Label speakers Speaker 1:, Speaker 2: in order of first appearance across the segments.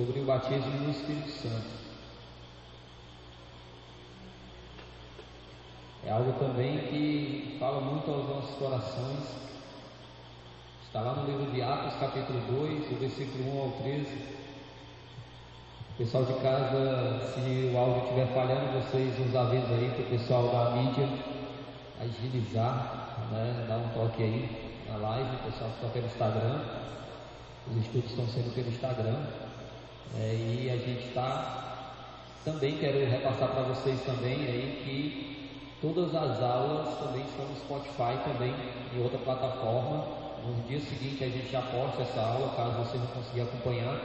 Speaker 1: sobre o batismo no Espírito Santo. É algo também que fala muito aos nossos corações. Está lá no livro de Atos, capítulo 2, do versículo 1 ao 13. Pessoal de casa, se o áudio estiver falhando, vocês nos avisam aí para o pessoal da mídia agilizar, né? dar um toque aí na live, o pessoal que está pelo Instagram. Os estudos estão sendo pelo Instagram. É, e a gente está também quero repassar para vocês também aí que Todas as aulas também estão no Spotify, também em outra plataforma. No dia seguinte a gente já posta essa aula, caso você não conseguir acompanhar.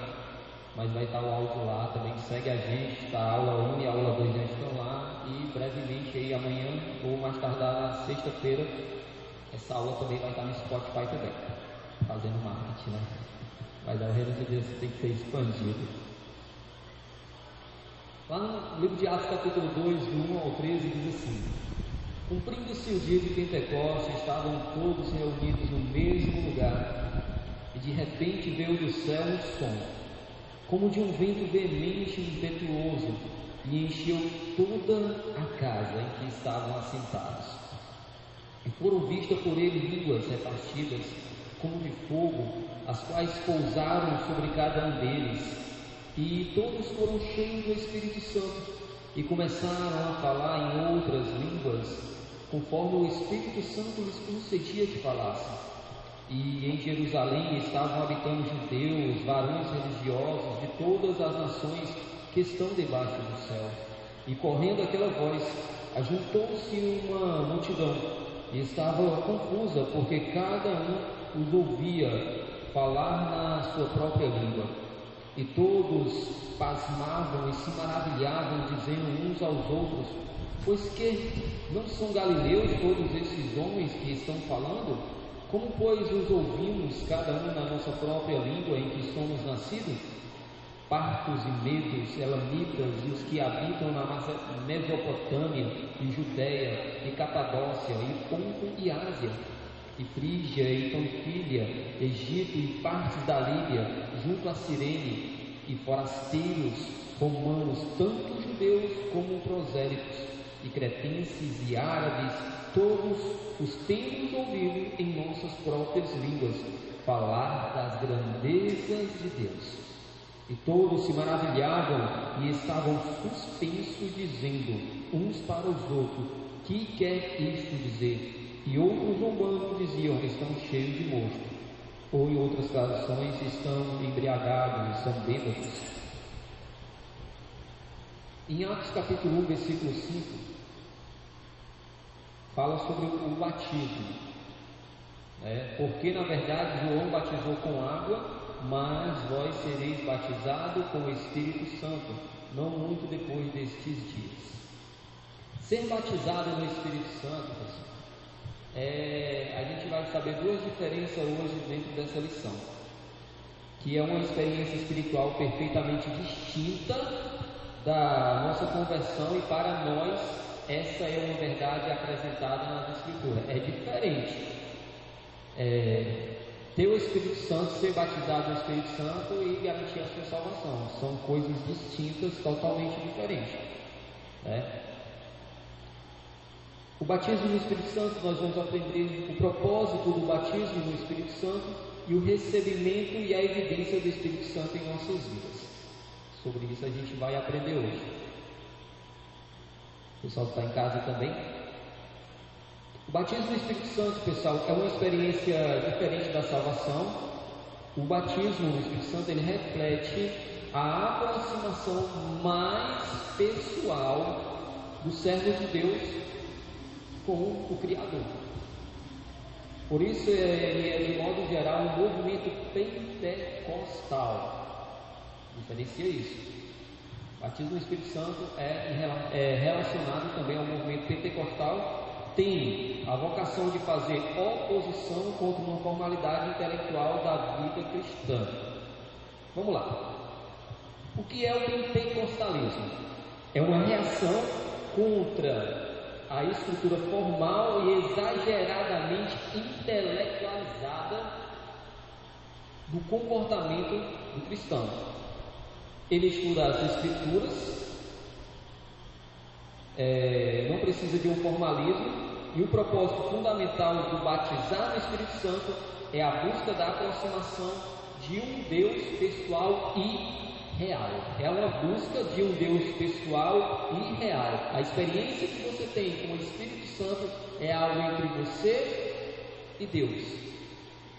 Speaker 1: Mas vai estar o áudio lá também. Segue a gente, está a aula 1 e a aula 2 já estão lá. E brevemente aí amanhã, ou mais tardar na sexta-feira, essa aula também vai estar no Spotify também. Fazendo marketing, né? Mas o reino de Deus tem que ser expandido. Lá no livro de Atos, capítulo 2, do 1 ao 13, diz assim: Cumprindo-se o dia de Pentecostes, estavam todos reunidos no mesmo lugar, e de repente veio do céu um som, como de um vento veemente e impetuoso, e encheu toda a casa em que estavam assentados. E foram vistas por ele línguas repartidas, como de fogo, as quais pousaram sobre cada um deles e todos foram cheios do Espírito Santo e começaram a falar em outras línguas, conforme o Espírito Santo lhes concedia que falassem. E em Jerusalém estavam habitando judeus, varões religiosos de todas as nações que estão debaixo do céu. E correndo aquela voz, ajuntou-se uma multidão e estava confusa, porque cada um os ouvia falar na sua própria língua. E todos pasmavam e se maravilhavam, dizendo uns aos outros: Pois que não são galileus todos esses homens que estão falando? Como, pois, os ouvimos, cada um na nossa própria língua em que somos nascidos? Partos e medos, elamitas e os que habitam na Mesopotâmia, e Judéia, e Capadócia, e Ponto e Ásia, e Frígia e Panfilha, Egito e partes da Líbia, junto a Cirene, e forasteiros romanos, tanto judeus como prosélitos, e cretenses e árabes, todos os temos ouvido em nossas próprias línguas falar das grandezas de Deus. E todos se maravilhavam e estavam suspensos, dizendo uns para os outros: Que quer isto dizer? E outros zombando diziam: Estão cheios de mosto. Ou em outras traduções, estão embriagados, são bêbados. Em Atos capítulo 1, versículo 5, fala sobre o batismo. Né? Porque na verdade João batizou com água, mas vós sereis batizados com o Espírito Santo, não muito depois destes dias. Ser batizado no Espírito Santo, pessoal, é, a gente vai saber duas diferenças hoje dentro dessa lição. Que é uma experiência espiritual perfeitamente distinta da nossa conversão e para nós essa é uma verdade apresentada nas Escrituras. É diferente. É, ter o Espírito Santo, ser batizado no Espírito Santo e garantir a sua salvação. São coisas distintas, totalmente diferentes. Né? O batismo no Espírito Santo, nós vamos aprender o propósito do batismo no Espírito Santo e o recebimento e a evidência do Espírito Santo em nossas vidas. Sobre isso a gente vai aprender hoje. O pessoal está em casa também. O batismo no Espírito Santo, pessoal, é uma experiência diferente da salvação. O batismo no Espírito Santo ele reflete a aproximação mais pessoal do servo de Deus com o Criador. Por isso, ele é, de modo geral, um movimento pentecostal. Diferencia isso. O batismo no Espírito Santo é, é relacionado também ao movimento pentecostal, tem a vocação de fazer oposição contra uma formalidade intelectual da vida cristã. Vamos lá. O que é o pentecostalismo? É uma reação contra a estrutura formal e exageradamente intelectualizada do comportamento do cristão. Ele estuda as escrituras, é, não precisa de um formalismo, e o propósito fundamental do batizar no Espírito Santo é a busca da aproximação de um Deus pessoal e real. É uma busca de um Deus pessoal e real. A experiência que você tem com o Espírito Santo é algo entre você e Deus.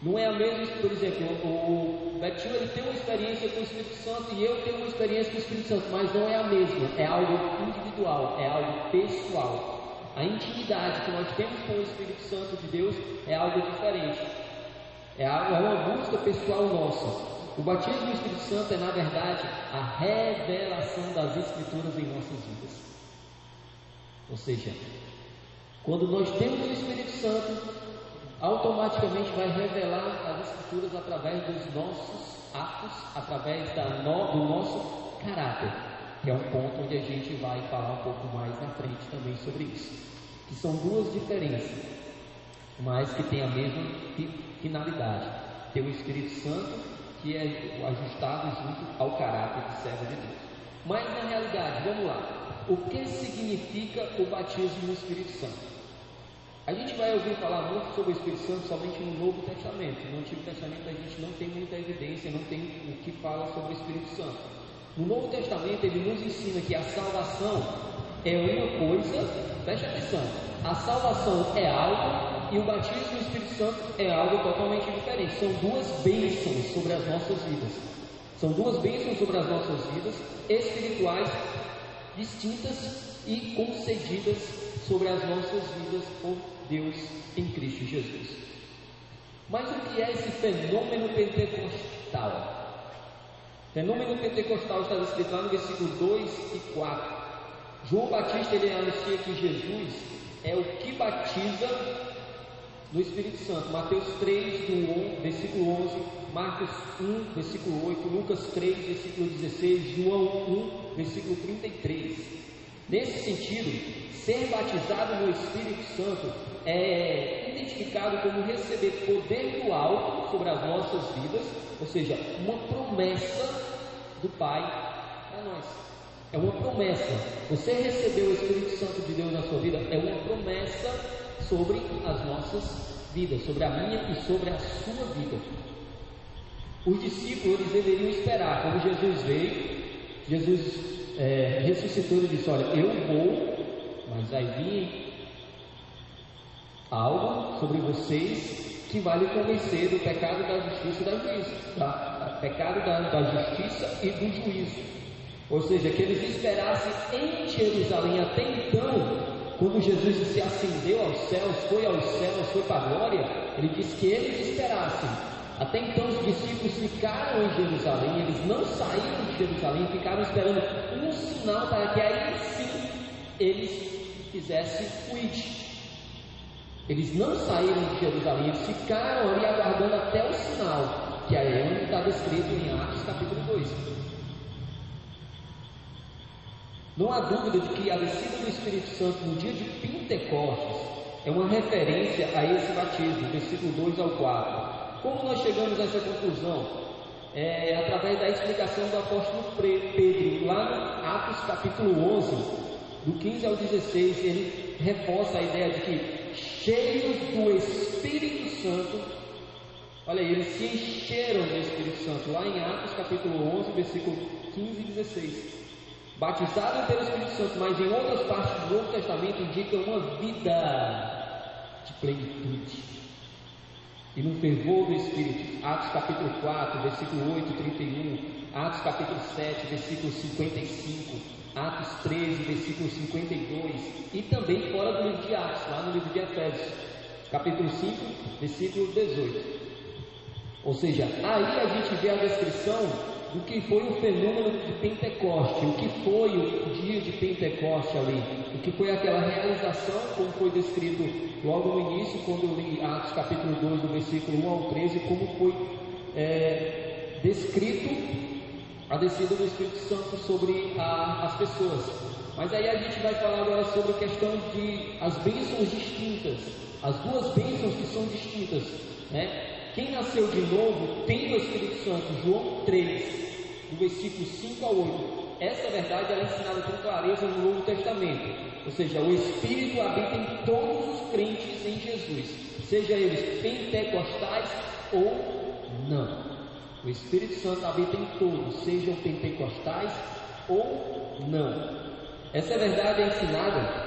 Speaker 1: Não é a mesma, por exemplo, o Betinho ele tem uma experiência com o Espírito Santo e eu tenho uma experiência com o Espírito Santo, mas não é a mesma, é algo individual, é algo pessoal. A intimidade que nós temos com o Espírito Santo de Deus é algo diferente. É, é uma busca pessoal nossa. O batismo do Espírito Santo é, na verdade, a revelação das Escrituras em nossas vidas. Ou seja, quando nós temos o Espírito Santo, automaticamente vai revelar as Escrituras através dos nossos atos, através no, do nosso caráter, que é um ponto onde a gente vai falar um pouco mais na frente também sobre isso. Que são duas diferenças, mas que têm a mesma finalidade: ter o Espírito Santo que é ajustado junto ao caráter de servo de Deus. Mas na realidade, vamos lá, o que significa o batismo no Espírito Santo? A gente vai ouvir falar muito sobre o Espírito Santo somente no Novo Testamento. No Antigo Testamento a gente não tem muita evidência, não tem o que fala sobre o Espírito Santo. No Novo Testamento ele nos ensina que a salvação é uma coisa, preste atenção, a salvação é algo e o batismo no Espírito Santo é algo totalmente diferente. São duas bênçãos sobre as nossas vidas. São duas bênçãos sobre as nossas vidas, espirituais, distintas e concedidas sobre as nossas vidas por Deus em Cristo Jesus. Mas o que é esse fenômeno pentecostal? Fenômeno pentecostal está descrito lá no versículo 2 e 4. João Batista ele anuncia que Jesus é o que batiza no Espírito Santo. Mateus 3, do 1, versículo 11, Marcos 1, versículo 8, Lucas 3, versículo 16, João 1, versículo 33. Nesse sentido, ser batizado no Espírito Santo é identificado como receber poder do alto sobre as nossas vidas, ou seja, uma promessa do Pai para nós. É uma promessa. Você recebeu o Espírito Santo de Deus na sua vida, é uma promessa sobre as nossas vidas, sobre a minha e sobre a sua vida. Os discípulos eles deveriam esperar, quando Jesus veio, Jesus é, ressuscitou e disse: Olha, eu vou, mas vai vir algo sobre vocês que vai lhe convencer do pecado, da justiça e da juízo, tá? pecado da, da justiça e do juízo. Ou seja, que eles esperassem em Jerusalém até então quando Jesus se ascendeu aos céus, foi aos céus, foi para a glória, ele disse que eles esperassem. Até então os discípulos ficaram em Jerusalém, eles não saíram de Jerusalém, ficaram esperando um sinal para que aí sim eles fizessem o. Eles não saíram de Jerusalém, eles ficaram ali aguardando até o sinal, que aí é onde está descrito em Atos capítulo 2. Não há dúvida de que a descida do Espírito Santo no dia de Pentecostes é uma referência a esse batismo, versículo 2 ao 4. Como nós chegamos a essa conclusão? É, através da explicação do apóstolo Pedro, lá no Atos capítulo 11, do 15 ao 16, ele reforça a ideia de que, cheios do Espírito Santo, olha aí, eles se encheram do Espírito Santo, lá em Atos capítulo 11, versículo 15 e 16 batizado pelo Espírito Santo, mas em outras partes do Novo Testamento indica uma vida de plenitude. E no fervor do Espírito, Atos capítulo 4, versículo 8 e 31, Atos capítulo 7, versículo 55, Atos 13, versículo 52, e também fora do livro de Atos, lá no livro de Efésios, capítulo 5, versículo 18. Ou seja, aí a gente vê a descrição o que foi o fenômeno de Pentecoste, o que foi o dia de Pentecoste ali, o que foi aquela realização, como foi descrito logo no início, quando eu li Atos capítulo 2, do versículo 1 ao 13, como foi é, descrito a descida do Espírito Santo sobre a, as pessoas. Mas aí a gente vai falar agora sobre a questão de as bênçãos distintas, as duas bênçãos que são distintas, né? Quem nasceu de novo tem o Espírito Santo, João 3, do versículo 5 ao 8. Essa verdade é ensinada com clareza no Novo Testamento. Ou seja, o Espírito habita em todos os crentes em Jesus, seja eles pentecostais ou não. O Espírito Santo habita em todos, sejam pentecostais ou não. Essa verdade é ensinada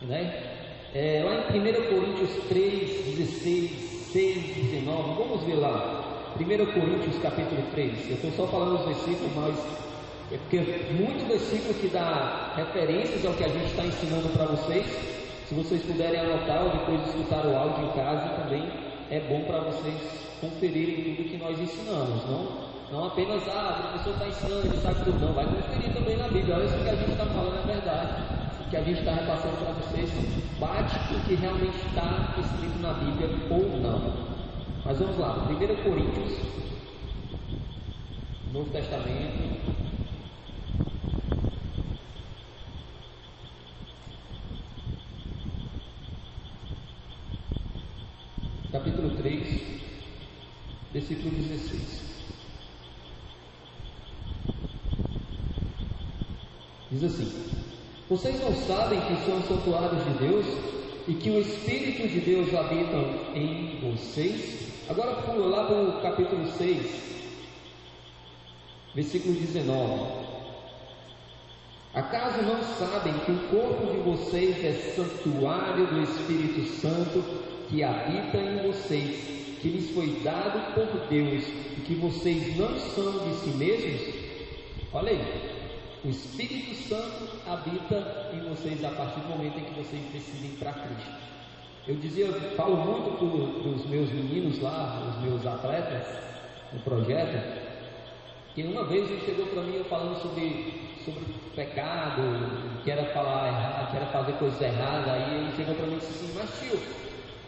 Speaker 1: né? É, lá em 1 Coríntios 3, 16, 6, 19, vamos ver lá. 1 Coríntios capítulo 3. Eu estou só falando os versículos, mas é porque é muito versículo que dá referências ao que a gente está ensinando para vocês. Se vocês puderem anotar ou depois escutar o áudio em casa, também é bom para vocês conferirem tudo que nós ensinamos. Não, não apenas, ah, o professor está ensinando, ele sabe tudo. Não, vai conferir também na Bíblia. Olha se o que a gente está falando é verdade. Que a gente está repassando para vocês bate com o que realmente está escrito na Bíblia ou não. Mas vamos lá, 1 Coríntios, Novo Testamento. Capítulo 3, versículo 16. Diz assim: Vocês não sabem que são santuários de Deus e que o Espírito de Deus habita em vocês? Agora pula lá para o capítulo 6, versículo 19. Acaso não sabem que o corpo de vocês é santuário do Espírito Santo que habita em vocês, que lhes foi dado por Deus e que vocês não são de si mesmos? Olha aí, o Espírito Santo habita em vocês a partir do momento em que vocês decidem para Cristo. Eu dizia, eu falo muito para os meus meninos lá, os meus atletas no projeto, que uma vez ele chegou para mim falando sobre, sobre pecado, que era falar errado, que era fazer coisas erradas, aí ele chegou para mim e disse assim, mas tio,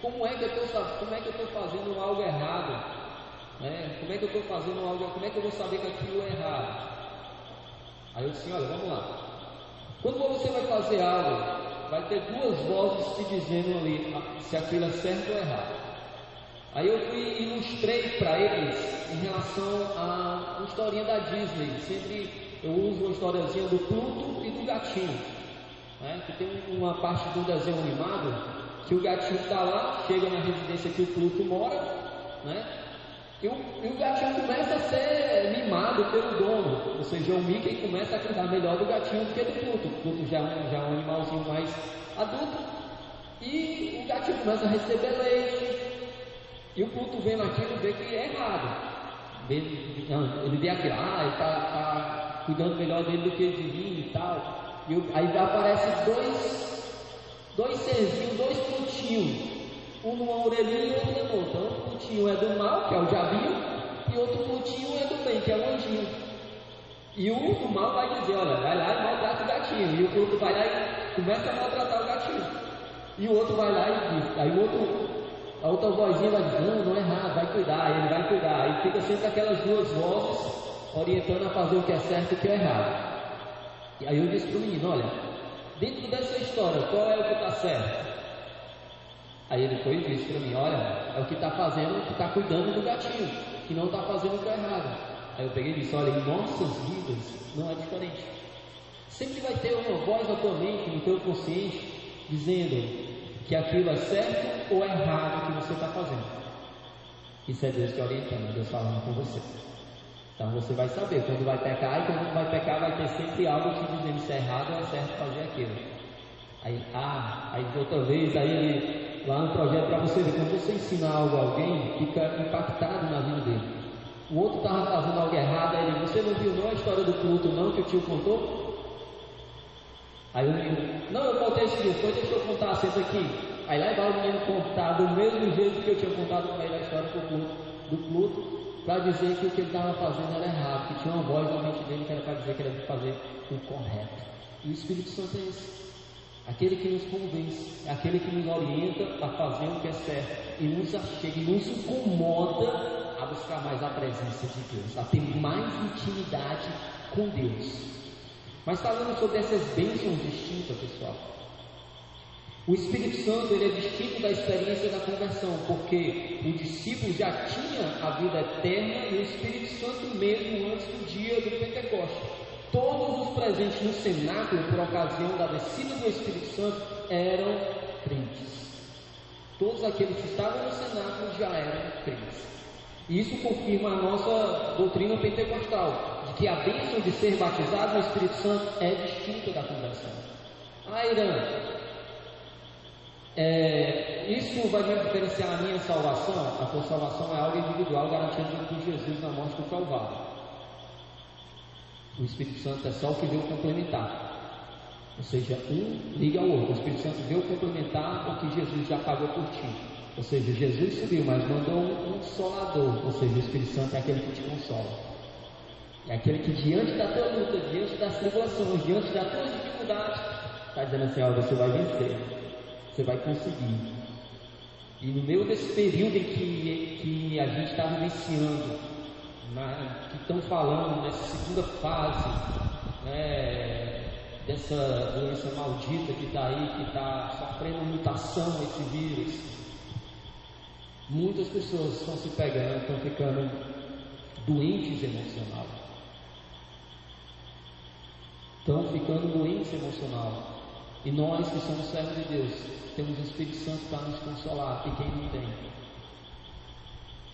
Speaker 1: como é que eu é estou fazendo algo errado? Né? Como é que eu estou fazendo algo, como é que eu vou saber que aquilo é errado? Aí eu disse, olha, vamos lá. Quando você vai fazer algo vai ter duas vozes te dizendo ali se aquilo é certo ou errado. Aí eu fui ilustrei para eles em relação a uma historinha da Disney. Sempre eu uso uma historiazinha do Pluto e do gatinho. Né? Que tem uma parte do desenho animado que o gatinho está lá, chega na residência que o Pluto mora, né? E o, e o, gatinho começa a ser mimado pelo dono, ou seja, o Mickey começa a cuidar melhor do gatinho do que do Pluto. O Pluto já, é já é um animalzinho mais adulto, e o gatinho começa a receber leite, e o Pluto vendo aquilo vê que é errado. Ele, ele vê aquilo, ah, ele está tá cuidando melhor dele do que de mim e tal. E aí aparece dois, dois serzinhos, dois plutinhos um numa orelhinha e outro na outra. Um pontinho é do mal, que é o diabinho, e outro pontinho é do bem, que é o anjinho. E o do mal vai dizer, olha, vai lá e maltrata o gatinho. E o outro vai lá e começa a maltratar o gatinho. E o outro vai lá e diz, aí o outro, a outra vozinha vai dizer, não, não é errado, vai cuidar, ele vai cuidar. Aí fica sempre aquelas duas vozes orientando a fazer o que é certo e o que é errado. E aí eu disse para o menino, olha, dentro dessa história, qual é o que está certo? Aí ele foi e disse para mim: Olha, é o que está fazendo, que está cuidando do gatinho, que não está fazendo o que é errado. Aí eu peguei e disse: Olha, em nossas vidas não é diferente. Sempre vai ter uma voz na tua mente, no teu consciente, dizendo que aquilo é certo ou é errado que você está fazendo. Isso é Deus te orientando, Deus falando com você. Então você vai saber quando vai pecar e quando vai pecar vai ter sempre algo te dizendo se é errado ou é certo fazer aquilo. Aí, ah, aí outra vez, aí ele lá no projeto para você ver, quando você ensina algo a alguém, fica impactado na vida dele. O outro estava fazendo algo errado, aí ele, você não viu não a história do Pluto não que o tio contou? Aí o menino, não, eu contei esse dia, foi, deixa eu contar, senta aqui. Aí lá vai o menino contar do mesmo jeito que eu tinha contado para ele a história do Pluto, do Pluto para dizer que o que ele estava fazendo era errado, que tinha uma voz na mente dele que era para dizer que ele devia fazer o correto. E o Espírito Santo é esse. Aquele que nos convence, aquele que nos orienta a fazer o que é certo e nos achega e nos incomoda a buscar mais a presença de Deus, a ter mais intimidade com Deus. Mas falando sobre essas bênçãos distintas, pessoal, o Espírito Santo ele é distinto da experiência da conversão, porque o discípulo já tinha a vida eterna e o Espírito Santo mesmo antes do dia do Pentecostes. Todos os presentes no cenáculo, por ocasião da descida do Espírito Santo, eram crentes. Todos aqueles que estavam no cenáculo já eram crentes. E isso confirma a nossa doutrina pentecostal, de que a bênção de ser batizado no Espírito Santo é distinta da conversão. Ah, Irã, é, isso vai me diferenciar a minha salvação? A tua salvação é algo individual garantido por Jesus na morte do Calvário. O Espírito Santo é só o que veio complementar. Ou seja, um liga ao outro. O Espírito Santo veio complementar o que Jesus já pagou por ti. Ou seja, Jesus subiu, mas mandou um consolador. Ou seja, o Espírito Santo é aquele que te consola. É aquele que diante da tua luta, diante das tribulações, diante das tuas dificuldades, está dizendo assim, ó, você vai vencer. Você vai conseguir. E no meio desse período em que, que a gente está vivenciando, na, que estão falando nessa segunda fase, né, dessa doença maldita que está aí, que está sofrendo mutação esse vírus, muitas pessoas estão se pegando, estão ficando doentes emocional. Estão ficando doentes emocional. E nós que somos servos de Deus, temos o Espírito Santo para nos consolar. E quem não tem?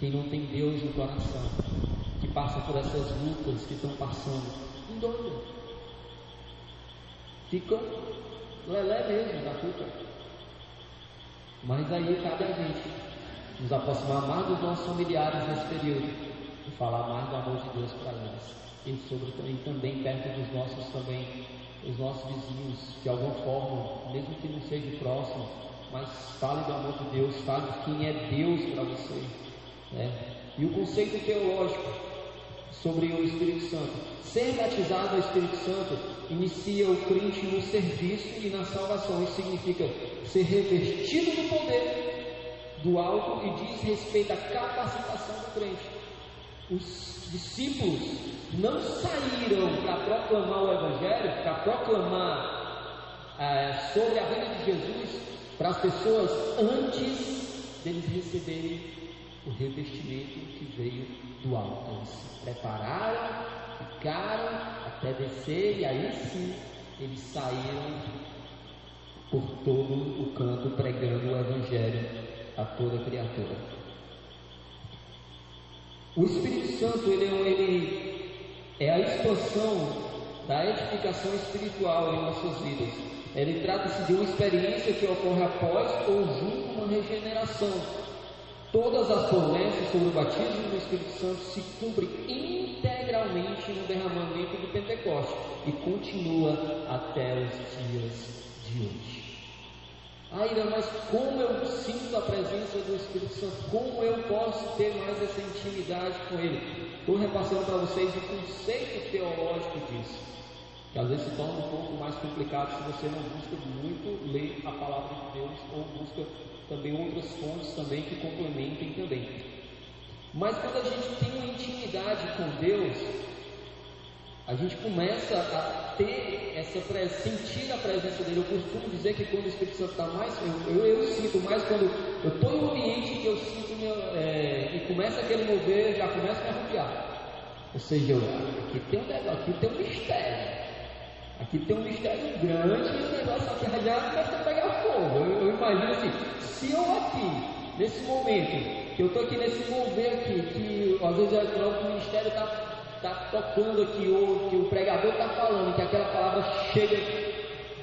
Speaker 1: Quem não tem Deus no coração, que passa por essas lutas que estão passando, endoida. Fica lelé mesmo da culpa. Mas aí cabe a gente nos aproximar mais dos nossos familiares nesse período e falar mais do amor de Deus para eles. E, sobre, também perto dos nossos também os nossos vizinhos de alguma forma, mesmo que não seja próximo, mas fale do amor de Deus, fale quem é Deus para você. Né? E o conceito teológico sobre o Espírito Santo. Ser batizado no Espírito Santo inicia o crente no serviço e na salvação. Isso significa ser revestido do poder do alto e diz respeito à capacitação do crente. Os discípulos não saíram para proclamar o Evangelho, para proclamar é, sobre a vida de Jesus para as pessoas antes deles receberem o revestimento que veio do alto. Eles se prepararam, ficaram até descer e aí sim eles saíram por todo o canto pregando o Evangelho a toda criatura. O Espírito Santo ele, é ele é a expansão da edificação espiritual em nossas vidas. Ele trata-se de uma experiência que ocorre após ou junto com uma regeneração. Todas as promessas sobre o batismo do Espírito Santo se cumprem integralmente no derramamento do Pentecostes e continua até os dias de hoje. Aira, mas como eu sinto a presença do Espírito Santo? Como eu posso ter mais essa intimidade com Ele? Estou repassando para vocês o conceito teológico disso, que às vezes se torna um pouco mais complicado se você não busca muito ler a palavra de Deus ou busca também outras fontes também que complementem também. Mas quando a gente tem uma intimidade com Deus, a gente começa a ter essa sentir a presença dele. Eu costumo dizer que quando o Espírito Santo está mais, eu, eu, eu, sinto mais quando eu estou em um ambiente que eu sinto meu, é, e começa aquele mover, já começa a me. Ou seja, aqui tem um negócio, aqui tem um mistério. Aqui tem um mistério grande e o negócio aqui já começa a pegar fogo. Eu, eu imagino assim, se eu aqui, nesse momento, que eu estou aqui nesse mover aqui, que às vezes é, o ministério está está tocando aqui, ou que o pregador está falando, que aquela palavra chega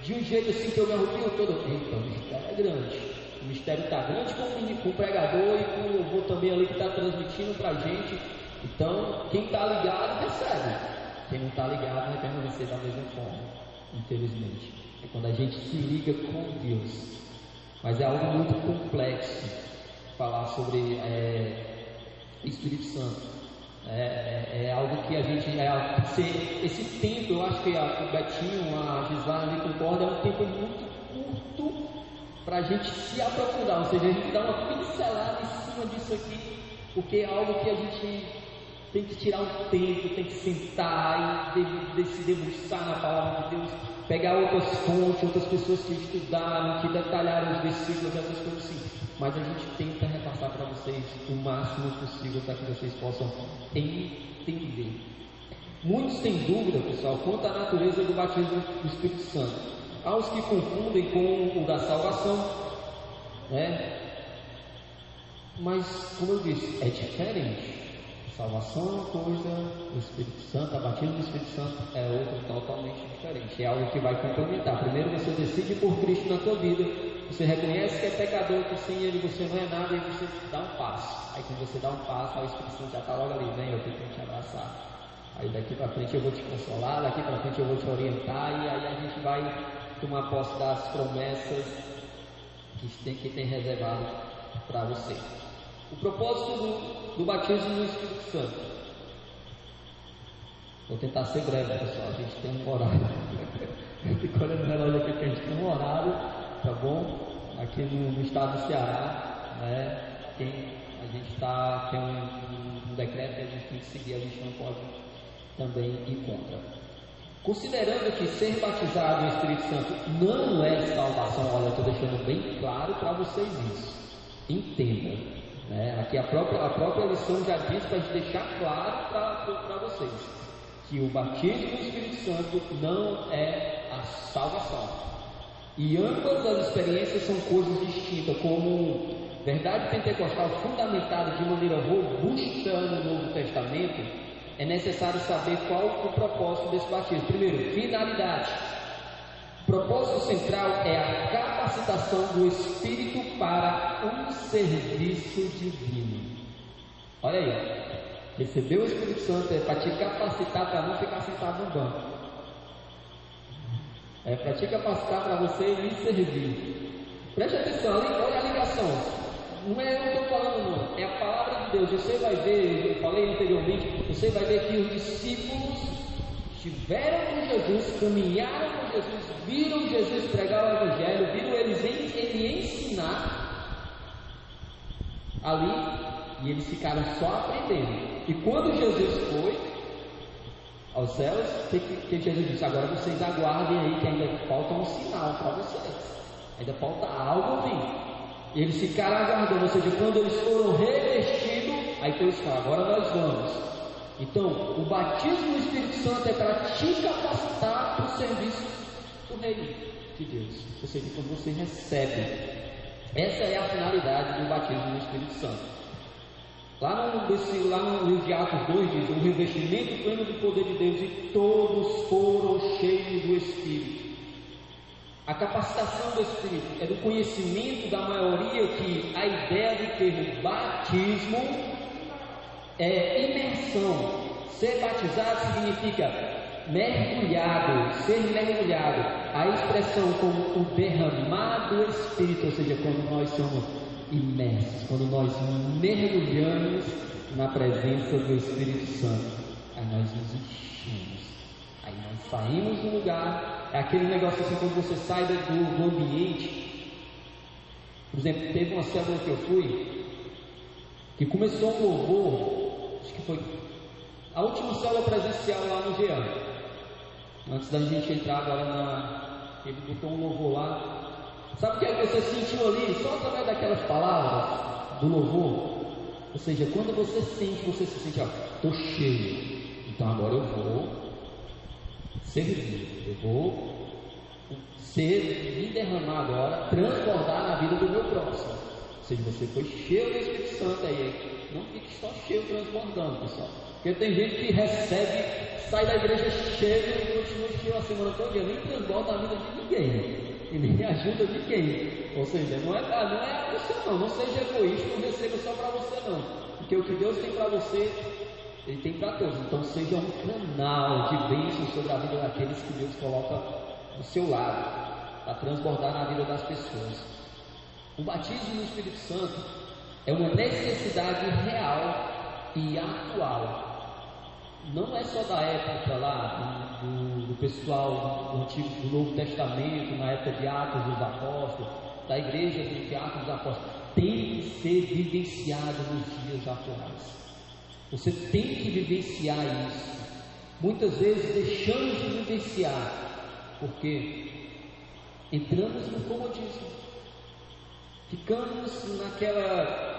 Speaker 1: de um jeito assim que eu me arrepio todo. Então, o mistério é grande. O mistério está grande com, o pregador e com o louvor também ali que está transmitindo para a gente. Então, quem está ligado recebe. Quem não está ligado vai permanecer da mesma forma, infelizmente. É quando a gente se liga com Deus. Mas é algo muito complexo falar sobre é, Espírito Santo. É, é, é, algo que a gente. É, esse, esse tempo, eu acho que a, o Betinho, a ali concorda, é um tempo muito curto para a gente se aprofundar, ou seja, a gente dá uma pincelada em cima disso aqui, porque é algo que a gente tem que tirar um tempo, tem que sentar e se debruçar na palavra de Deus, pegar outras fontes, outras pessoas que estudaram, que detalharam os versículos, essas coisas assim mas a gente tenta repassar para vocês o máximo possível para que vocês possam entender. Muitos têm dúvida, pessoal, quanto à natureza do batismo do Espírito Santo. Há os que confundem com o da salvação, né? Mas, como eu disse, é diferente. Salvação é uma coisa, o Espírito Santo, a batismo do Espírito Santo é outra totalmente diferente. É algo que vai complementar. Primeiro você decide por Cristo na tua vida, você reconhece que é pecador, que sem ele você não é nada e você dá um passo. Aí quando você dá um passo, o Espírito Santo já está logo ali, vem, eu tenho que te abraçar. Aí daqui para frente eu vou te consolar, daqui para frente eu vou te orientar e aí a gente vai tomar posse das promessas que tem, que tem reservado para você. O propósito do, do batismo no Espírito Santo. Vou tentar ser breve, pessoal. A gente tem um horário. Fico olhando no relógio aqui que a gente tem um horário tá bom? Aqui no, no estado do Ceará, né? Tem, a gente está, tem um, um, decreto que a gente tem que seguir, a gente não pode também ir contra. Considerando que ser batizado no Espírito Santo não é salvação, olha, eu estou deixando bem claro para vocês isso. Entendam. Né? Aqui a própria, a própria lição já diz para deixar claro para vocês que o batismo no Espírito Santo não é a salvação. E ambas as experiências são coisas distintas, como verdade pentecostal fundamentada de maneira robusta no Novo Testamento, é necessário saber qual o propósito desse batismo. Primeiro, finalidade. Propósito central é a capacitação do Espírito para um serviço divino. Olha aí, receber o Espírito Santo é para te capacitar para não ficar sentado no banco. É para te capacitar para você me servir. Preste atenção, olha a ligação. Não é eu que estou falando, não. É a palavra de Deus. Você vai ver, eu falei anteriormente, você vai ver que os discípulos estiveram com Jesus, caminharam com Jesus, viram Jesus pregar o Evangelho, viram eles ele ensinar ali, e eles ficaram só aprendendo. E quando Jesus foi, aos céus, que Jesus disse, agora vocês aguardem aí que ainda falta um sinal para vocês. Ainda falta algo vir. E eles ficaram aguardando, ou seja, quando eles foram revestidos, aí Deus fala, agora nós vamos. Então, o batismo do Espírito Santo é para te capacitar para o serviço do reino de Deus. Ou seja, quando você recebe. Essa é a finalidade do batismo do Espírito Santo. Lá no, desse, lá no livro de Atos 2 diz: o revestimento pleno do poder de Deus e todos foram cheios do Espírito. A capacitação do Espírito é do conhecimento da maioria que a ideia do termo batismo é imersão. Ser batizado significa mergulhado, ser mergulhado. A expressão como o derramado Espírito, ou seja, quando nós somos imersos, quando nós mergulhamos na presença do Espírito Santo, aí nós nos enchemos, aí nós saímos do lugar, é aquele negócio assim, quando você sai do, do ambiente, por exemplo, teve uma célula que eu fui, que começou um louvor, acho que foi a última célula presencial lá no Jean, antes da gente entrar agora na, ele botou um louvor lá, Sabe o que, é que você sentiu ali? Só através daquelas palavras do louvor. Ou seja, quando você sente, você se sente, ó, estou cheio. Então agora eu vou servir. Eu vou ser me derramar agora, transbordar na vida do meu próximo. Ou seja, você foi cheio do Espírito Santo aí. Não fique só cheio transbordando, pessoal. Porque tem gente que recebe, sai da igreja cheio e continua cheio a semana toda, nem transborda a vida de ninguém e nem ajuda de quem. Ou seja, não é, ah, não é você não, não seja egoísta, não receba só para você não. Porque o que Deus tem para você, Ele tem para todos. Então seja um canal de bênção sobre a vida daqueles que Deus coloca do seu lado, para transbordar na vida das pessoas. O batismo no Espírito Santo é uma necessidade real e atual não é só da época lá do, do pessoal do, Antigo, do Novo Testamento, na época de Atos dos Apóstolos, da igreja de Atos dos Apóstolos, tem que ser vivenciado nos dias atuais. Você tem que vivenciar isso. Muitas vezes deixamos de vivenciar, porque entramos no comodismo, ficamos naquela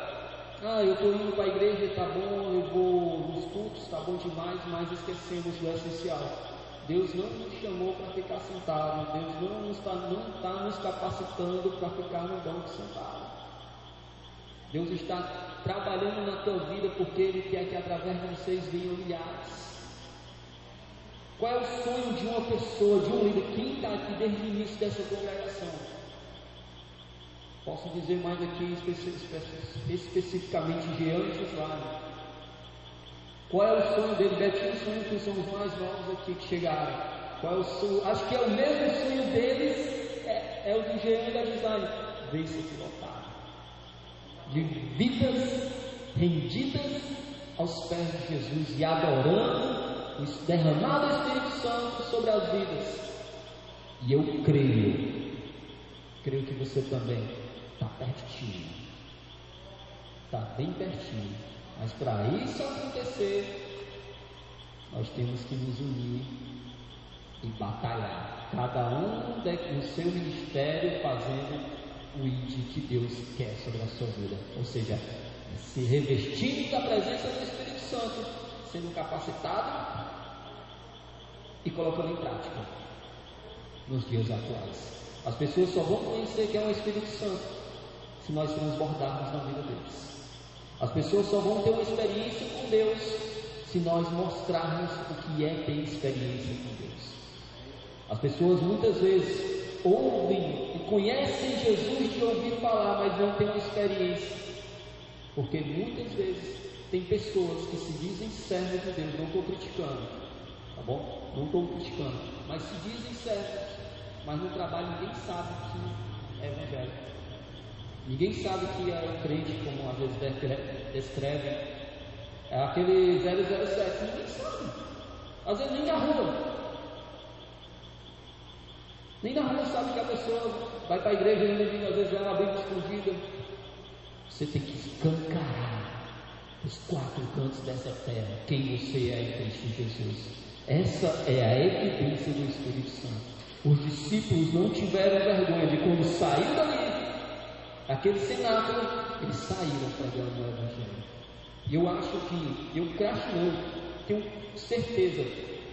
Speaker 1: ah, eu estou indo para a igreja, está bom, eu vou nos cultos, está bom demais, mas esquecemos do essencial. Deus não nos chamou para ficar sentado, Deus não está, não está nos capacitando para ficar no banco sentado. Deus está trabalhando na tua vida porque Ele quer que através de vocês venham milhares. Qual é o sonho de uma pessoa, de um líder? Quem está aqui desde o início dessa congregação? Posso dizer mais aqui especificamente de antes lá. Qual é o sonho dele? Betinho sonho que são os mais novos aqui que chegaram. Qual é o sonho? Acho que é o mesmo sonho deles, é, é o do engenheiro da design. Isso aqui lotado. De vidas rendidas aos pés de Jesus e adorando o derramado Espírito Santo sobre as vidas. E eu creio, creio que você também Está pertinho. Está bem pertinho. Mas para isso acontecer, nós temos que nos unir e batalhar. Cada um no seu ministério fazendo o ID que Deus quer sobre a sua vida. Ou seja, se revestindo da presença do Espírito Santo, sendo capacitado e colocando em prática nos dias atuais. As pessoas só vão conhecer que é o Espírito Santo se nós transbordarmos na vida deles. As pessoas só vão ter uma experiência com Deus se nós mostrarmos o que é ter experiência com Deus. As pessoas muitas vezes ouvem e conhecem Jesus de ouvir falar, mas não têm uma experiência. Porque muitas vezes tem pessoas que se dizem servos de Deus, não estou criticando, tá bom? Não estou criticando, mas se dizem servos, mas no trabalho ninguém sabe que é evangelho. Ninguém sabe que é um crente, como às vezes descreve, é aquele 007, ninguém sabe. Às vezes nem na rua. Nem na rua sabe que a pessoa vai para a igreja e às vezes é uma Bíblia escondida. Você tem que escancarar os quatro cantos dessa terra quem você é em Cristo Jesus. Essa é a evidência do Espírito Santo. Os discípulos não tiveram vergonha de quando saiu dali Aquele cenáculo, eles saíram pregando o Evangelho. E eu acho que, eu acho não, tenho certeza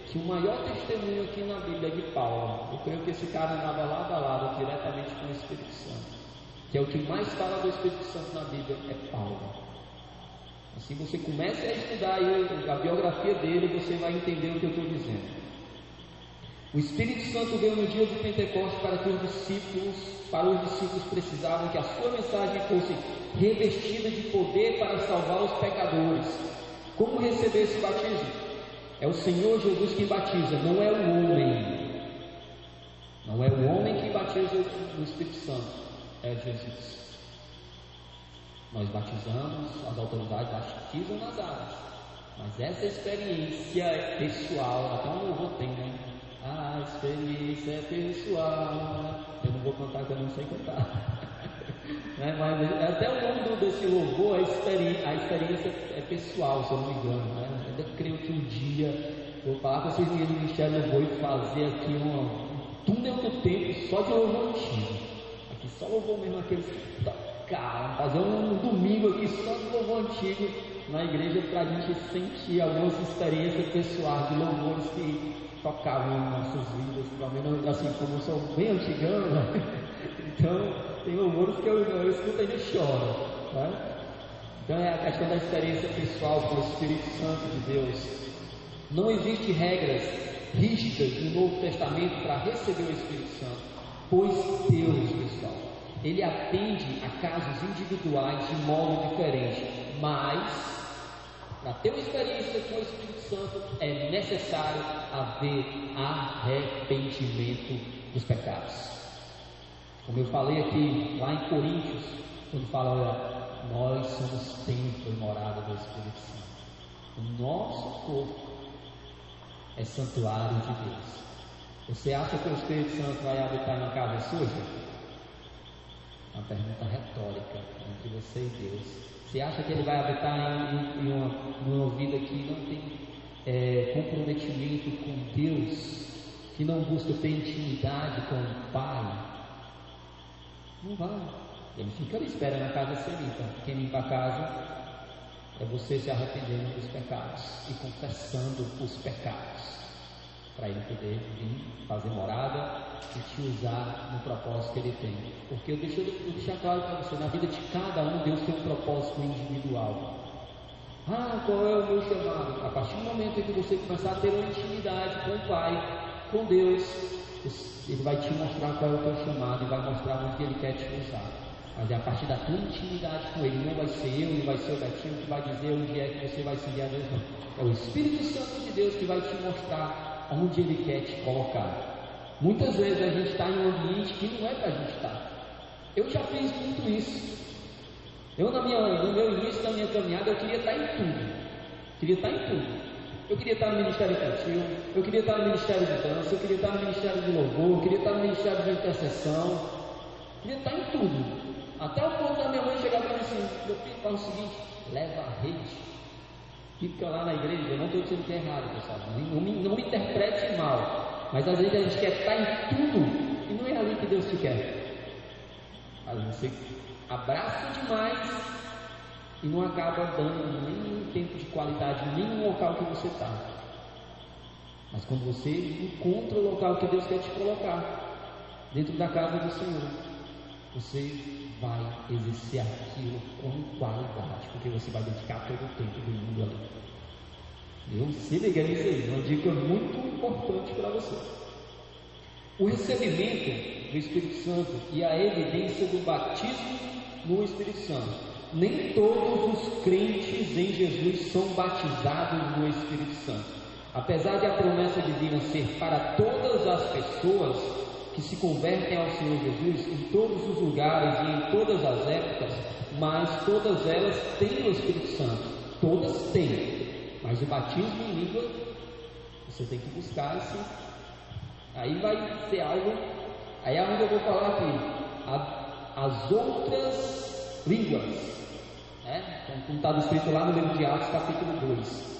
Speaker 1: que o maior testemunho aqui na Bíblia é de Paulo. Eu creio que esse cara andava lado a lado diretamente com o Espírito Santo. Que é o que mais fala do Espírito Santo na Bíblia, é Paulo. Assim você começa a estudar a biografia dele, você vai entender o que eu estou dizendo. O Espírito Santo veio no dia de Pentecostes para que os discípulos, para os discípulos precisavam que a sua mensagem fosse revestida de poder para salvar os pecadores. Como receber esse batismo? É o Senhor Jesus que batiza, não é o homem. Não é o homem que batiza o Espírito Santo, é Jesus. Nós batizamos, as autoridades batizam nas águas. Mas essa experiência pessoal, até um louvor tem, né? A experiência é pessoal. Eu não vou cantar que eu não sei cantar. né? Mas até o nome desse louvor, a experiência, a experiência é pessoal, se eu não me engano. Né? Eu ainda creio que um dia eu vou falar com vocês no Ministério Louvor e fazer aqui um, um túnel do tempo só de louvor antigo. Aqui só louvor mesmo aqueles tocar, fazer um domingo aqui só de louvor antigo na igreja para a gente sentir algumas experiências pessoais de louvores que tocavam em nossas vidas, pelo menos assim, como são bem antigão, né? então tem louvores que eu, eu escuto e choro. Né? Então é a questão da experiência pessoal com o Espírito Santo de Deus. Não existe regras rígidas no Novo Testamento para receber o Espírito Santo, pois Deus, pessoal, ele atende a casos individuais de modo diferente, mas ter uma experiência com o Espírito Santo, é necessário haver arrependimento dos pecados. Como eu falei aqui, lá em Coríntios, quando fala, olha, nós somos templo e morada do Espírito Santo. O nosso corpo é santuário de Deus. Você acha que o Espírito Santo vai habitar na casa suja? Uma pergunta retórica entre você e Deus. Você acha que ele vai habitar em, em, uma, uma vida que não tem é, comprometimento com Deus, que não busca ter intimidade com o Pai? Não vai. Ele fica ali esperando a casa ser limpa. Quem limpa a casa é você se arrependendo dos pecados e confessando os pecados, para ele poder vir fazer morada e te usar no propósito que ele tem. Porque eu deixo eu deixar claro para você, na vida de cada um, Deus tem um propósito individual. Ah, qual é o meu chamado? A partir do momento em que você começar a ter uma intimidade com o Pai, com Deus, Ele vai te mostrar qual é o teu chamado e vai mostrar onde Ele quer te usar. Mas é a partir da tua intimidade com Ele. Não vai ser eu, não vai ser o Betinho que vai dizer onde é que você vai seguir a Deus. É o Espírito Santo de Deus que vai te mostrar onde Ele quer te colocar. Muitas vezes a gente está em um ambiente que não é para a gente estar. Eu já fiz muito isso. Eu, na minha, no meu início da minha caminhada, eu queria estar em tudo. Queria estar em tudo. Eu queria estar no Ministério Infantil, eu queria estar no Ministério de Dança, eu queria estar no Ministério de Louvor, eu queria estar no Ministério de Intercessão, eu queria estar em tudo. Até o ponto da minha mãe chegar para mim assim, meu filho, faz o seguinte, leva a rede, fica lá na igreja, eu não estou dizendo que é errado, pessoal, não me, não me interprete mal, mas às vezes a gente quer estar em tudo, e não é ali que Deus te quer. Aí você abraça demais e não acaba dando nenhum tempo de qualidade, nenhum local que você está. Mas quando você encontra o local que Deus quer te colocar, dentro da casa do Senhor, você vai exercer aquilo com qualidade, porque você vai dedicar todo o tempo do mundo ali. Eu se liga nisso aí, uma dica muito importante para você. O recebimento do Espírito Santo e a evidência do batismo no Espírito Santo. Nem todos os crentes em Jesus são batizados no Espírito Santo. Apesar de a promessa divina ser para todas as pessoas, que se convertem ao Senhor Jesus em todos os lugares e em todas as épocas, mas todas elas têm o Espírito Santo. Todas têm. Mas o batismo em língua, você tem que buscar esse. Aí vai ser algo. Aí é onde eu vou falar aqui. As outras línguas. Né? Como está escrito lá no livro de Atos, capítulo 2.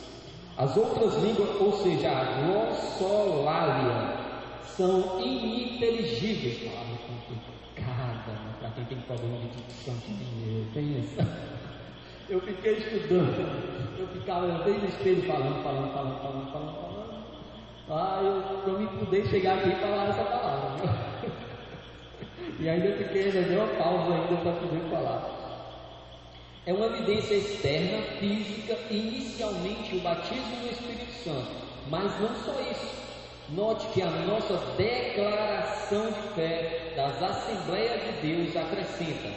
Speaker 1: As outras línguas, ou seja, a glossolalia, são ininteligíveis. Palavra complicada, né? para quem tem problema de dicção nem eu, pensa. Eu fiquei estudando, eu ficava bem no espelho falando, falando, falando, falando, falando, falando. Ah, eu não me pude chegar aqui e falar essa palavra. E ainda fiquei, ainda deu uma pausa ainda para poder falar. É uma evidência externa, física, inicialmente o batismo no Espírito Santo. Mas não só isso. Note que a nossa declaração de fé das Assembleias de Deus acrescenta,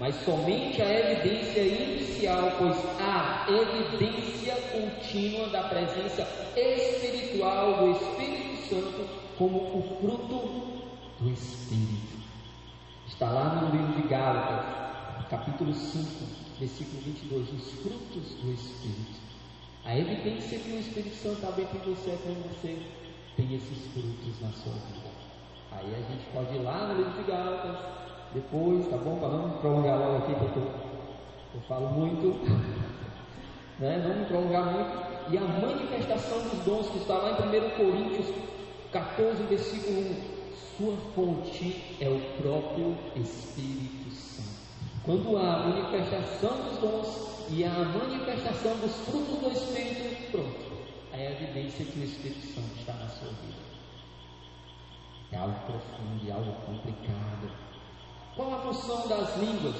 Speaker 1: mas somente a evidência inicial, pois há evidência contínua da presença espiritual do Espírito Santo como o fruto do Espírito. Está lá no livro de Gálatas, capítulo 5, versículo 22, os frutos do Espírito. A evidência que o Espírito Santo dentro de você é quando você tem esses frutos na sua vida. Aí a gente pode ir lá no livro de Gálatas, depois, tá bom? Para não me prolongar logo aqui, porque eu, eu falo muito, né? não me prolongar muito. E a manifestação dos dons que está lá em 1 Coríntios 14, versículo 1. Sua fonte é o próprio Espírito Santo. Quando há a manifestação dos dons e a manifestação dos frutos do Espírito, pronto é a evidência que o Espírito Santo está na sua vida. É algo profundo, é algo complicado. Qual a função das línguas?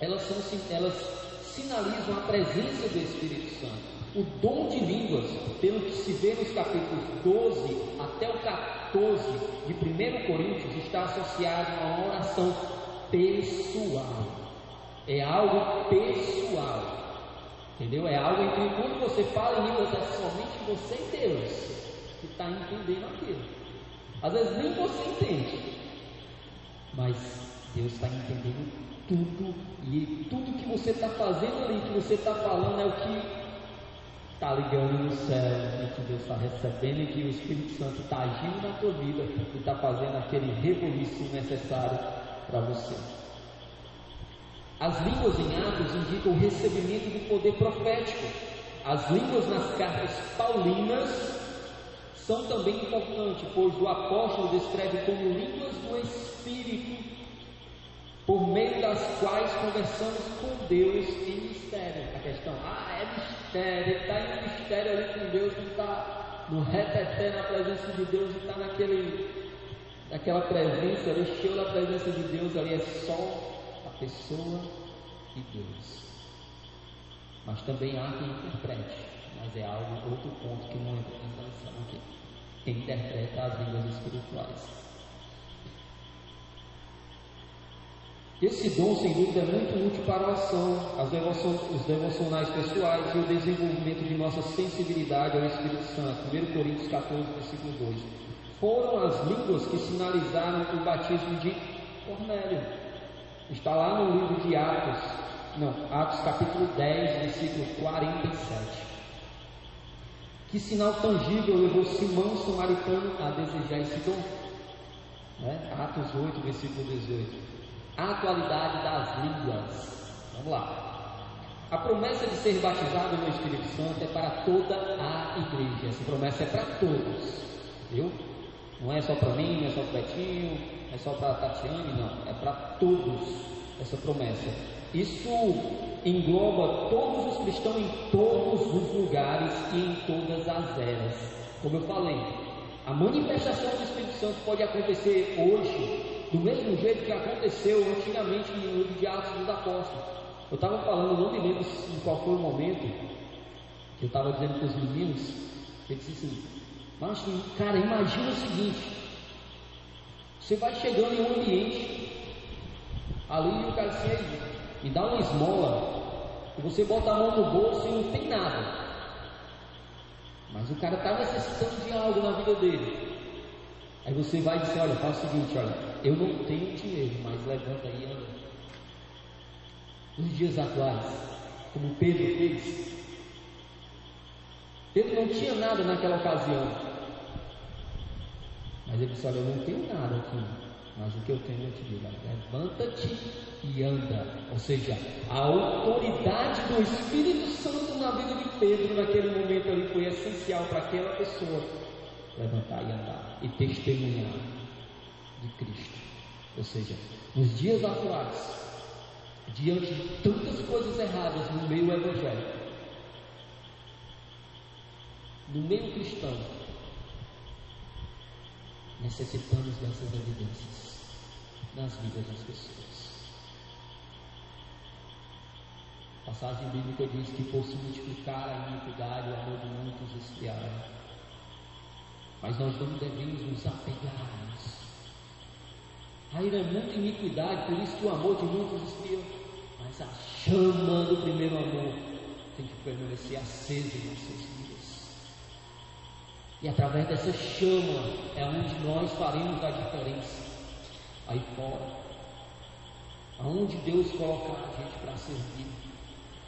Speaker 1: Elas, são, elas sinalizam a presença do Espírito Santo. O dom de línguas, pelo que se vê nos capítulos 12 até o 14 de 1 Coríntios, está associado a uma oração pessoal. É algo pessoal. Entendeu? É algo que quando você fala em línguas é somente você e Deus que está entendendo aquilo. Às vezes nem você entende, mas Deus está entendendo tudo e tudo que você está fazendo ali, que você está falando é o que está ligando no céu e que Deus está recebendo e que o Espírito Santo está agindo na tua vida e está fazendo aquele rebuliço necessário para você. As línguas em Atos indicam o recebimento do poder profético. As línguas nas cartas paulinas são também importantes, pois o apóstolo descreve como línguas do Espírito, por meio das quais conversamos com Deus em mistério. A questão, ah, é mistério, está em mistério ali com Deus, não está no reteté na presença de Deus, e está naquela presença, ali, cheio da presença de Deus, ali é só pessoa e Deus. Mas também há quem interprete, mas é algo, outro ponto que não entra em relação aqui. Quem interpreta as línguas espirituais. Esse dom, sem dúvida, é muito útil para a oração, as devoção, os devocionais pessoais e o desenvolvimento de nossa sensibilidade ao Espírito Santo. 1 Coríntios 14, versículo 2. Foram as línguas que sinalizaram o batismo de Cornélio. Está lá no livro de Atos, não, Atos capítulo 10, versículo 47. Que sinal tangível levou Simão Samaritano a desejar esse dom? Né? Atos 8, versículo 18. A atualidade das línguas. Vamos lá. A promessa de ser batizado no Espírito Santo é para toda a igreja. Essa promessa é para todos. Viu? Não é só para mim, não é só para o Betinho, é só para Tatiane, não, é para todos essa promessa. Isso engloba todos os cristãos em todos os lugares e em todas as eras. Como eu falei, a manifestação do Espírito Santo pode acontecer hoje do mesmo jeito que aconteceu antigamente no livro de Atos dos Apóstolos. Eu estava falando, não me lembro em qual foi o momento, que eu estava dizendo para os meninos, ele disse assim, mas cara, imagina o seguinte, você vai chegando em um ambiente, ali o cara assim, me dá uma esmola, e você bota a mão no bolso e não tem nada. Mas o cara está necessitando de algo na vida dele. Aí você vai dizer, olha, faz o seguinte, olha, eu não tenho dinheiro, mas levanta aí e anda. Nos dias atuais, como Pedro fez, Pedro não tinha nada naquela ocasião, mas ele disse: Olha, eu não tenho nada aqui, mas o que eu tenho eu te digo: levanta-te e anda. Ou seja, a autoridade do Espírito Santo na vida de Pedro naquele momento ali foi essencial para aquela pessoa levantar e andar e testemunhar de Cristo. Ou seja, nos dias atuais, diante de tantas coisas erradas no meio evangélico, no meio cristão, necessitamos dessas evidências nas vidas das pessoas. A passagem bíblica diz que por se multiplicar a iniquidade, o amor de muitos esfriará. Mas nós não devemos nos apegarmos. Ainda é muita iniquidade, por isso que o amor de muitos esfria. Mas a chama do primeiro amor tem que permanecer acesa em nossos. E através dessa chama é onde nós faremos a diferença aí fora. Aonde Deus colocar a gente para servir.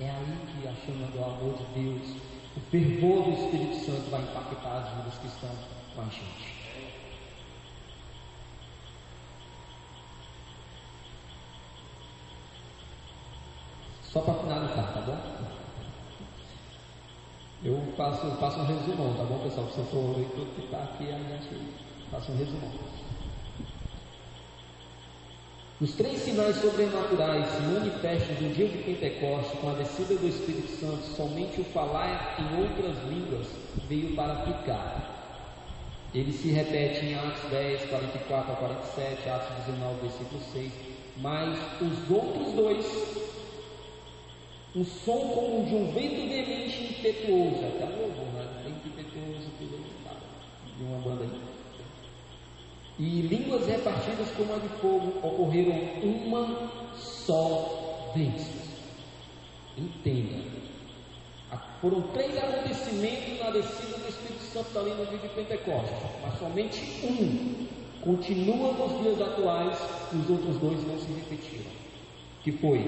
Speaker 1: É aí que a chama do amor de Deus, o fervor do Espírito Santo vai impactar as vidas que estão com a gente. Só para finalizar, tá bom? Eu faço, faço um resumão, tá bom, pessoal? Se eu for ler tudo que está aqui, a gente faça um resumão. Os três sinais sobrenaturais se manifestam no dia de Pentecostes com a descida do Espírito Santo, somente o falar em outras línguas veio para ficar. Ele se repete em Atos 10, 44 a 47, Atos 19, versículo 6. Mas os outros dois um som como de um vento veemente impetuoso, até louvor, né? Vento impetuoso, tudo de uma banda aí. E línguas repartidas como a de fogo ocorreram uma só vez. Entenda. Foram três acontecimentos na descida do Espírito Santo ali no dia de Pentecostes, mas somente um continua nos dias atuais e os outros dois não se repetiram. Que foi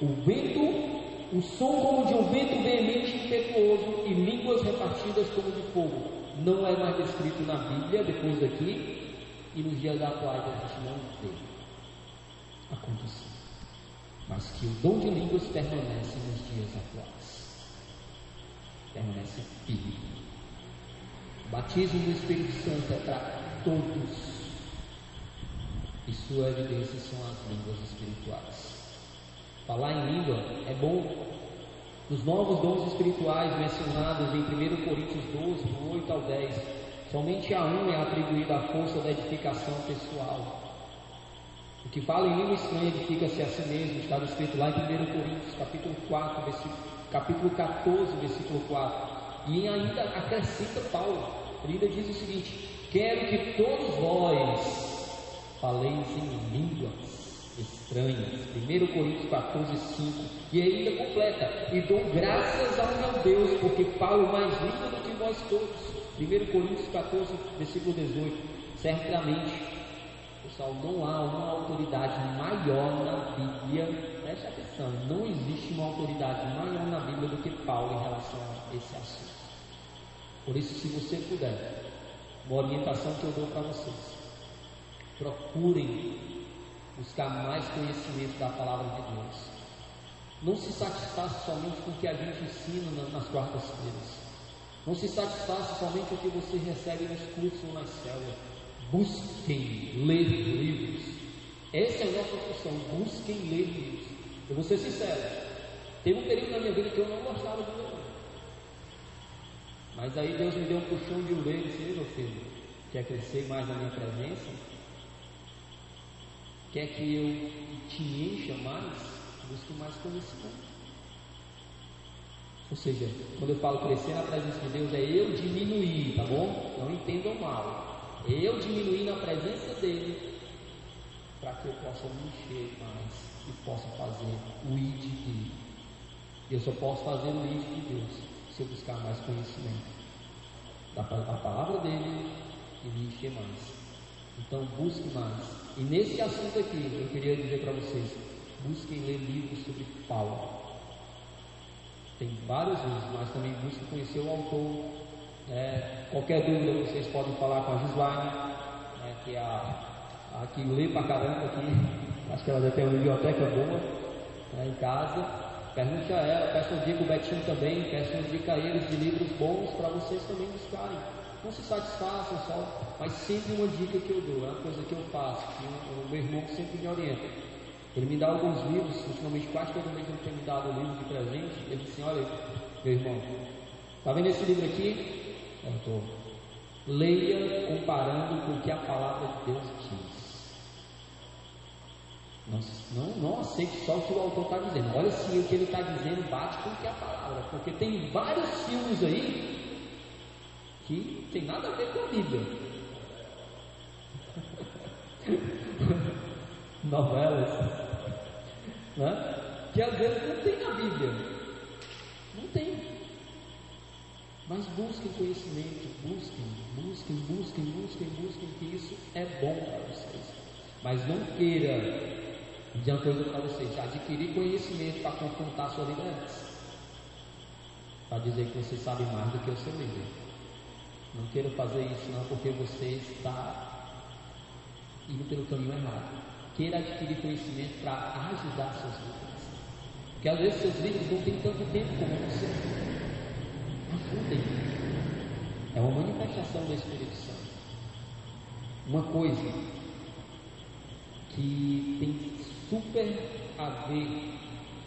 Speaker 1: o vento, o som como de um vento veemente impetuoso e línguas repartidas como de fogo. Não é mais descrito na Bíblia, depois daqui, e nos dias atuais a gente não vê acontecer. Mas que o dom de línguas permanece nos dias atuais. Permanece firme. O batismo do Espírito Santo é para todos. E sua evidência são as línguas espirituais. Falar em língua é bom. Os novos dons espirituais mencionados em 1 Coríntios 12, do 8 ao 10, somente a um é atribuída a força da edificação pessoal. O que fala em língua estranha edifica-se a si mesmo, está escrito lá em 1 Coríntios, capítulo 4, versículo, capítulo 14, versículo 4. E ainda acrescenta Paulo, ele ainda diz o seguinte: Quero que todos vós faleis em línguas estranhas. 1 Coríntios 14, 5. E ainda completa: E dou graças ao meu Deus, porque falo mais língua do que vós todos. 1 Coríntios 14, versículo 18. Certamente, pessoal, não há uma autoridade maior na Bíblia. Preste atenção: não existe uma autoridade maior na Bíblia do que Paulo em relação a esse assunto. Por isso, se você puder, uma orientação que eu dou para vocês. Procurem buscar mais conhecimento da palavra de Deus. Não se satisfaça somente com o que a gente ensina nas quartas-feiras. Não se satisfaça somente com o que você recebe nos cursos ou nas células. Busquem ler livros. Essa é a nossa função. Busquem ler livros. Eu vou ser sincero. Teve um período na minha vida que eu não gostava de ler. Mas aí Deus me deu um puxão de orelha e disse, meu filho, quer crescer mais na minha presença? Quer que eu te encha mais? Busque mais conhecimento. Ou seja, quando eu falo crescer na presença de Deus, é eu diminuir, tá bom? Não entendam mal. Eu diminuir na presença dele para que eu possa me encher mais e possa fazer o ID. Eu só posso fazer o ID de Deus se eu buscar mais conhecimento da palavra dele e me encher mais. Então busque mais. E nesse assunto aqui, eu queria dizer para vocês, busquem ler livros sobre Paulo. Tem vários livros, mas também busquem conhecer o autor. É, qualquer dúvida vocês podem falar com a Gislaine, né, que é a, a que lê pra caramba aqui. Acho que ela deve ter uma biblioteca boa né, em casa. Pergunte a ela, peça um dica o Betinho também, peça um dica a eles de livros bons para vocês também buscarem. Não se satisfaçam só, mas sempre uma dica que eu dou, é uma coisa que eu faço, que o meu irmão sempre me orienta. Ele me dá alguns livros, ultimamente quase todo mês ele tem me dado um livro de presente. Ele disse assim, olha, meu irmão, está vendo esse livro aqui? Eu estou. Leia comparando com o que a palavra de Deus diz. Não, não, não aceite só o que o autor está dizendo. Olha se o que ele está dizendo bate com o que é a palavra. Porque tem vários filmes aí que tem nada a ver com a Bíblia. Novelas. Né? Que às vezes não tem na Bíblia. Não tem. Mas busquem conhecimento, busquem, busquem, busquem, busquem, busquem, que isso é bom para vocês. Mas não queira uma coisa para vocês: adquirir conhecimento para confrontar sua liderança. Para dizer que você sabe mais do que o seu líder. Não queira fazer isso, não, porque você está indo pelo caminho errado. Queira adquirir conhecimento para ajudar seus líderes. Porque às vezes seus líderes não têm tanto tempo como você. Ajudem. É uma manifestação do Espírito Santo. Uma coisa que tem super a ver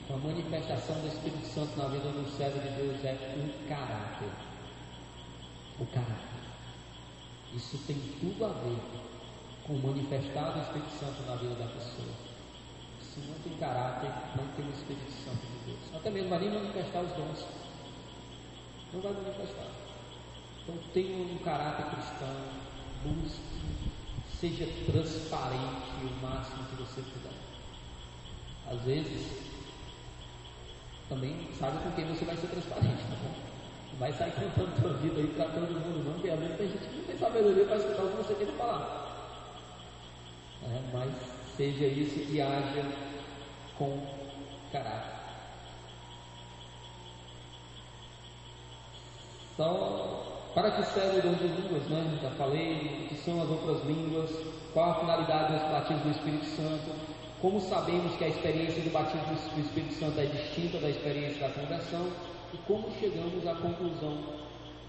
Speaker 1: com a manifestação do Espírito Santo na vida do servo de Deus é o caráter. O caráter. Isso tem tudo a ver com o manifestar do Espírito Santo na vida da pessoa. Se não tem caráter, não tem o Espírito Santo de Deus. Até mesmo vai nem manifestar os dons. Não vai manifestar. Então tenha um caráter cristão, busque, seja transparente o máximo que você puder. Às vezes, também sabe com quem você vai ser transparente, tá bom? Vai sair contando sua vida aí para todo mundo, não, porque às vezes tem gente que não tem sabedoria para escutar o que você tem que falar. É, mas seja isso e haja com caráter. Então, para que serve o dom de línguas, né? Já falei, o que são as outras línguas, qual a finalidade do batismo do Espírito Santo, como sabemos que a experiência do batismo do Espírito Santo é distinta da experiência da conversão e como chegamos à conclusão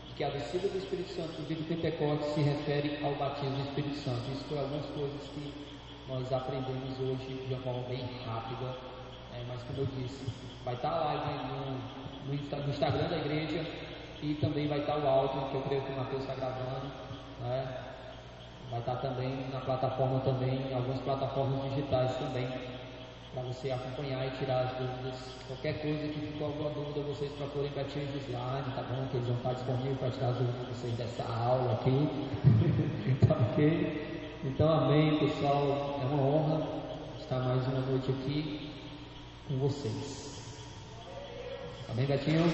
Speaker 1: de que a descida do Espírito Santo no dia de Pentecostes se refere ao batismo do Espírito Santo. Isso foram algumas coisas que nós aprendemos hoje de uma forma bem rápida, é, mas como eu disse, vai estar lá no, no, no Instagram da igreja e também vai estar o áudio, que eu creio que o Matheus está gravando. Né? Vai estar também na plataforma também, em algumas plataformas digitais também, para você acompanhar e tirar as dúvidas. Qualquer coisa que ficou alguma dúvida, vocês procurem Betinho de slide, tá bom? Que eles vão estar disponíveis para tirar as dúvidas de vocês dessa aula aqui. tá ok? Então, amém, pessoal. É uma honra estar mais uma noite aqui com vocês. Amém, Betinho?